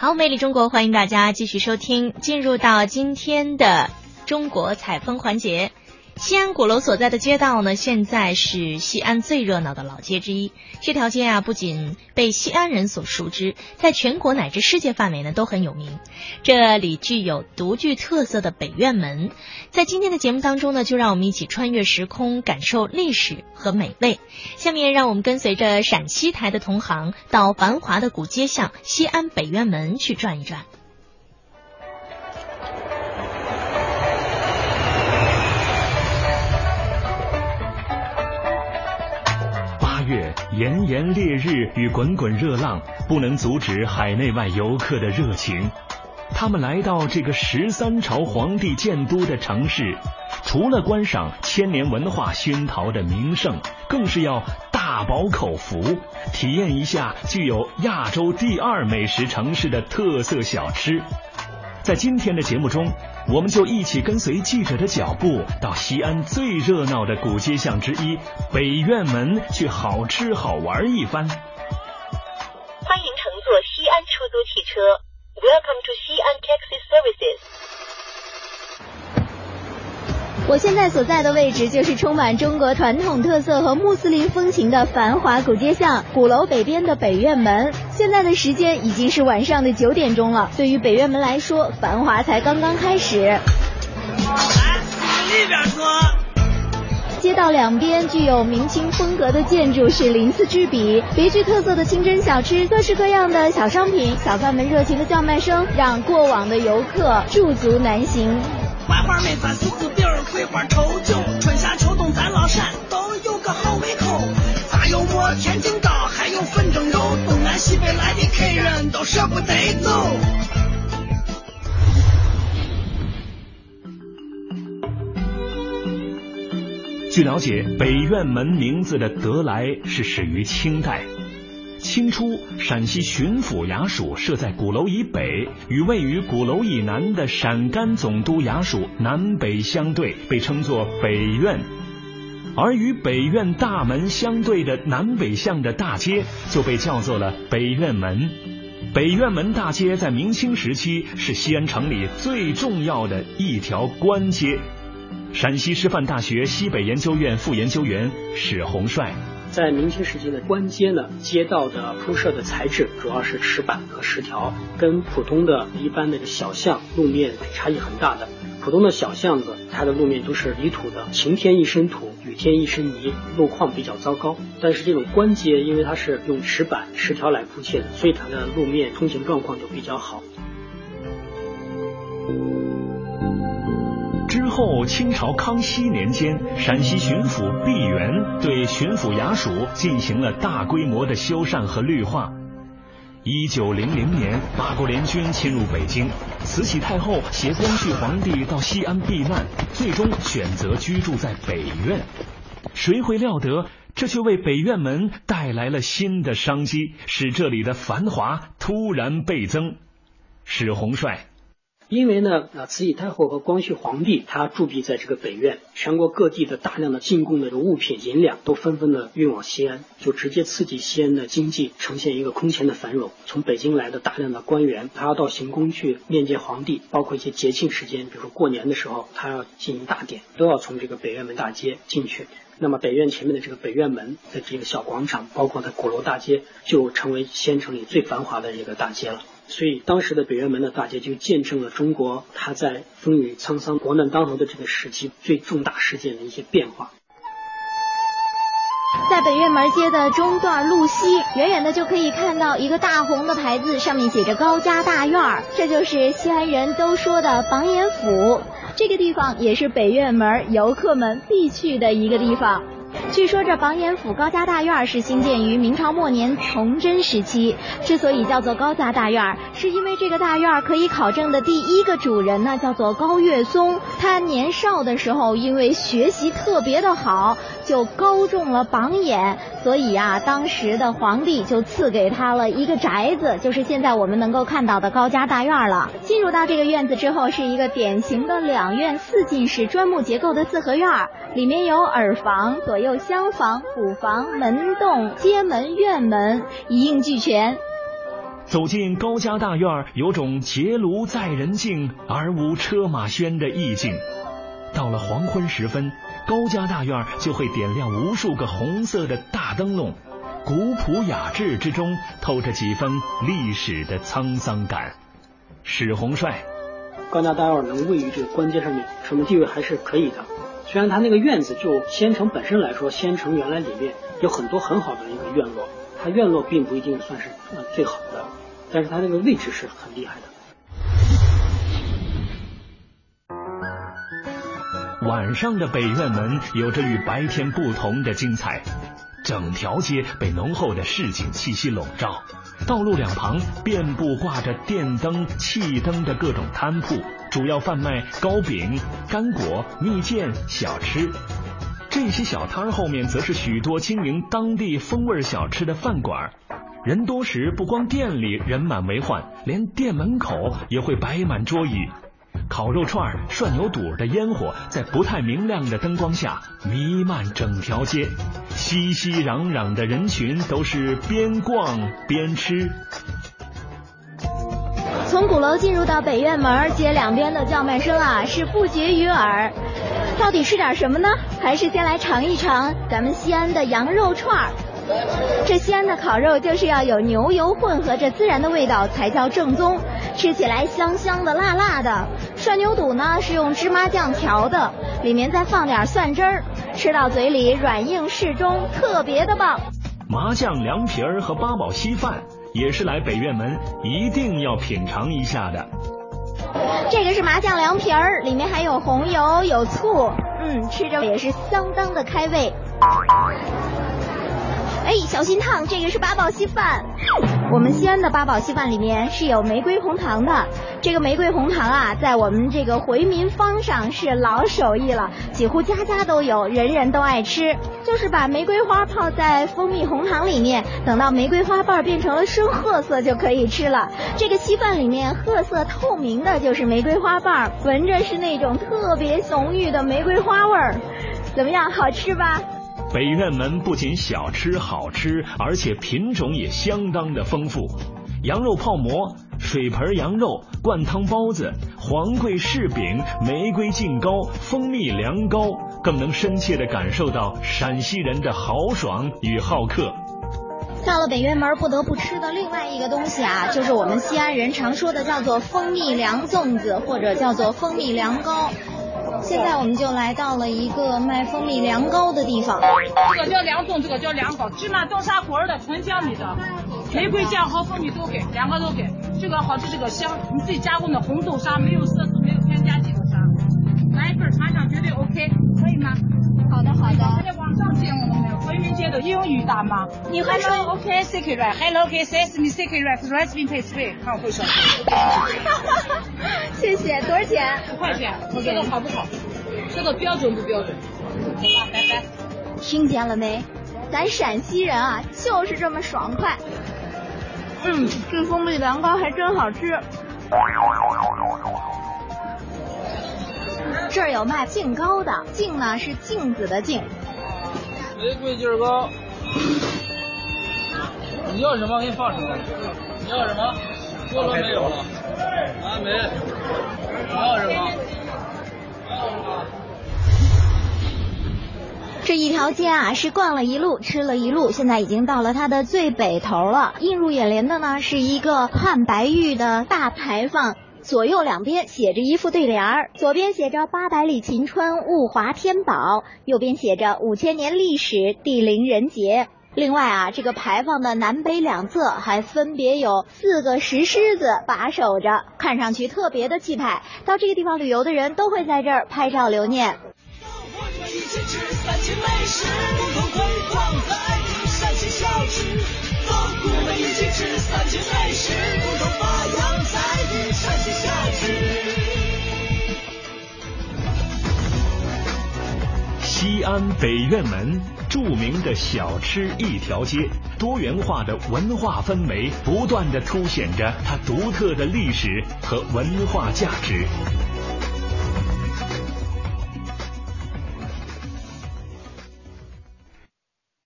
好，美丽中国，欢迎大家继续收听，进入到今天的中国采风环节。西安鼓楼所在的街道呢，现在是西安最热闹的老街之一。这条街啊，不仅被西安人所熟知，在全国乃至世界范围呢都很有名。这里具有独具特色的北院门。在今天的节目当中呢，就让我们一起穿越时空，感受历史和美味。下面让我们跟随着陕西台的同行，到繁华的古街巷西安北院门去转一转。月炎炎烈日与滚滚热浪不能阻止海内外游客的热情。他们来到这个十三朝皇帝建都的城市，除了观赏千年文化熏陶的名胜，更是要大饱口福，体验一下具有亚洲第二美食城市的特色小吃。在今天的节目中。我们就一起跟随记者的脚步，到西安最热闹的古街巷之一北院门去好吃好玩一番。欢迎乘坐西安出租汽车，Welcome to Xi'an Taxi Services。我现在所在的位置就是充满中国传统特色和穆斯林风情的繁华古街巷——鼓楼北边的北院门。现在的时间已经是晚上的九点钟了。对于北院门来说，繁华才刚刚开始。来，里边说。街道两边具有明清风格的建筑是鳞次栉比，别具特色的清真小吃，各式各样的小商品，小贩们热情的叫卖声，让过往的游客驻足难行。槐花梅子柿子饼桂花稠酒，据了解，北院门名字的得来是始于清代。清初，陕西巡抚衙署设在鼓楼以北，与位于鼓楼以南的陕甘总督衙署南北相对，被称作北院；而与北院大门相对的南北向的大街，就被叫做了北院门。北院门大街在明清时期是西安城里最重要的一条官街。陕西师范大学西北研究院副研究员史洪帅。在明清时期的官街呢，街道的铺设的材质主要是石板和石条，跟普通的一般的小巷路面差异很大的。普通的小巷子，它的路面都是泥土的，晴天一身土，雨天一身泥，路况比较糟糕。但是这种官街，因为它是用石板、石条来铺砌的，所以它的路面通行状况就比较好。后，清朝康熙年间，陕西巡抚毕沅对巡抚衙署进行了大规模的修缮和绿化。一九零零年，八国联军侵入北京，慈禧太后携光绪皇帝到西安避难，最终选择居住在北院。谁会料得，这却为北院门带来了新的商机，使这里的繁华突然倍增。史洪帅。因为呢，啊，慈禧太后和光绪皇帝他驻跸在这个北院，全国各地的大量的进贡的这物品银两都纷纷的运往西安，就直接刺激西安的经济呈现一个空前的繁荣。从北京来的大量的官员，他要到行宫去面见皇帝，包括一些节庆时间，比如说过年的时候，他要进行大典，都要从这个北院门大街进去。那么北院前面的这个北院门的这个小广场，包括它鼓楼大街，就成为西安城里最繁华的一个大街了。所以，当时的北院门的大街就见证了中国它在风雨沧桑、国难当头的这个时期最重大事件的一些变化。在北院门街的中段路西，远远的就可以看到一个大红的牌子，上面写着“高家大院”，这就是西安人都说的榜眼府。这个地方也是北院门游客们必去的一个地方。据说这榜眼府高家大院是兴建于明朝末年崇祯时期。之所以叫做高家大院，是因为这个大院可以考证的第一个主人呢叫做高岳松。他年少的时候因为学习特别的好，就高中了榜眼，所以啊，当时的皇帝就赐给他了一个宅子，就是现在我们能够看到的高家大院了。进入到这个院子之后，是一个典型的两院四进式砖木结构的四合院，里面有耳房。左右厢房、府房、门洞、街门、院门一应俱全。走进高家大院，有种结庐在人境而无车马喧的意境。到了黄昏时分，高家大院就会点亮无数个红色的大灯笼，古朴雅致之中透着几分历史的沧桑感。史洪帅，高家大院能位于这个关街上面，什么地位还是可以的。虽然它那个院子就仙城本身来说，仙城原来里面有很多很好的一个院落，它院落并不一定算是最好的。但是它那个位置是很厉害的。晚上的北院门有着与白天不同的精彩，整条街被浓厚的市井气息笼罩，道路两旁遍布挂着电灯、气灯的各种摊铺，主要贩卖糕饼、干果、蜜饯、小吃。这些小摊儿后面则是许多经营当地风味小吃的饭馆。人多时，不光店里人满为患，连店门口也会摆满桌椅。烤肉串、涮牛肚的烟火在不太明亮的灯光下弥漫整条街，熙熙攘攘的人群都是边逛边吃。从鼓楼进入到北院门，街两边的叫卖声啊是不绝于耳。到底吃点什么呢？还是先来尝一尝咱们西安的羊肉串。这西安的烤肉就是要有牛油混合着孜然的味道才叫正宗，吃起来香香的、辣辣的。涮牛肚呢是用芝麻酱调的，里面再放点蒜汁儿，吃到嘴里软硬适中，特别的棒。麻酱凉皮儿和八宝稀饭也是来北院门一定要品尝一下的。这个是麻酱凉皮儿，里面还有红油、有醋，嗯，吃着也是相当的开胃。哎，小心烫！这个是八宝稀饭。我们西安的八宝稀饭里面是有玫瑰红糖的。这个玫瑰红糖啊，在我们这个回民坊上是老手艺了，几乎家家都有，人人都爱吃。就是把玫瑰花泡在蜂蜜红糖里面，等到玫瑰花瓣变成了深褐色就可以吃了。这个稀饭里面褐色透明的，就是玫瑰花瓣，闻着是那种特别浓郁的玫瑰花味儿。怎么样，好吃吧？北院门不仅小吃好吃，而且品种也相当的丰富。羊肉泡馍、水盆羊肉、灌汤包子、黄桂柿饼、玫瑰净糕、蜂蜜凉糕，更能深切的感受到陕西人的豪爽与好客。到了北院门，不得不吃的另外一个东西啊，就是我们西安人常说的叫做蜂蜜凉粽子，或者叫做蜂蜜凉糕。现在我们就来到了一个卖蜂蜜凉糕的地方。这个叫凉粽，这个叫凉糕，芝麻豆沙果儿的，纯江米的，玫瑰酱和蜂蜜都给，两个都给。这个好吃，这个香，你自己加工的红豆沙，没有色素，你会说 OK secret right，Hello OK sesame secret right，rice bean paste free，看我会说。谢谢，多少钱？五块钱，你觉得好不好？这个标准不标准？好吧，拜拜。听见了没？咱陕西人啊，就是这么爽快。嗯，这蜂蜜凉糕还真好吃。这儿有卖净糕的，净呢是镜子的镜。玫瑰劲儿糕。你要什么？给你放出来。你要什么？菠萝没有了。啊没。你要什么？这一条街啊，是逛了一路，吃了一路，现在已经到了它的最北头了。映入眼帘的呢，是一个汉白玉的大牌坊，左右两边写着一副对联儿，左边写着“八百里秦川物华天宝”，右边写着“五千年历史地灵人杰”。另外啊，这个牌坊的南北两侧还分别有四个石狮子把守着，看上去特别的气派。到这个地方旅游的人都会在这儿拍照留念。我们一起吃三秦美食，共同西安北院门，著名的小吃一条街，多元化的文化氛围，不断的凸显着它独特的历史和文化价值。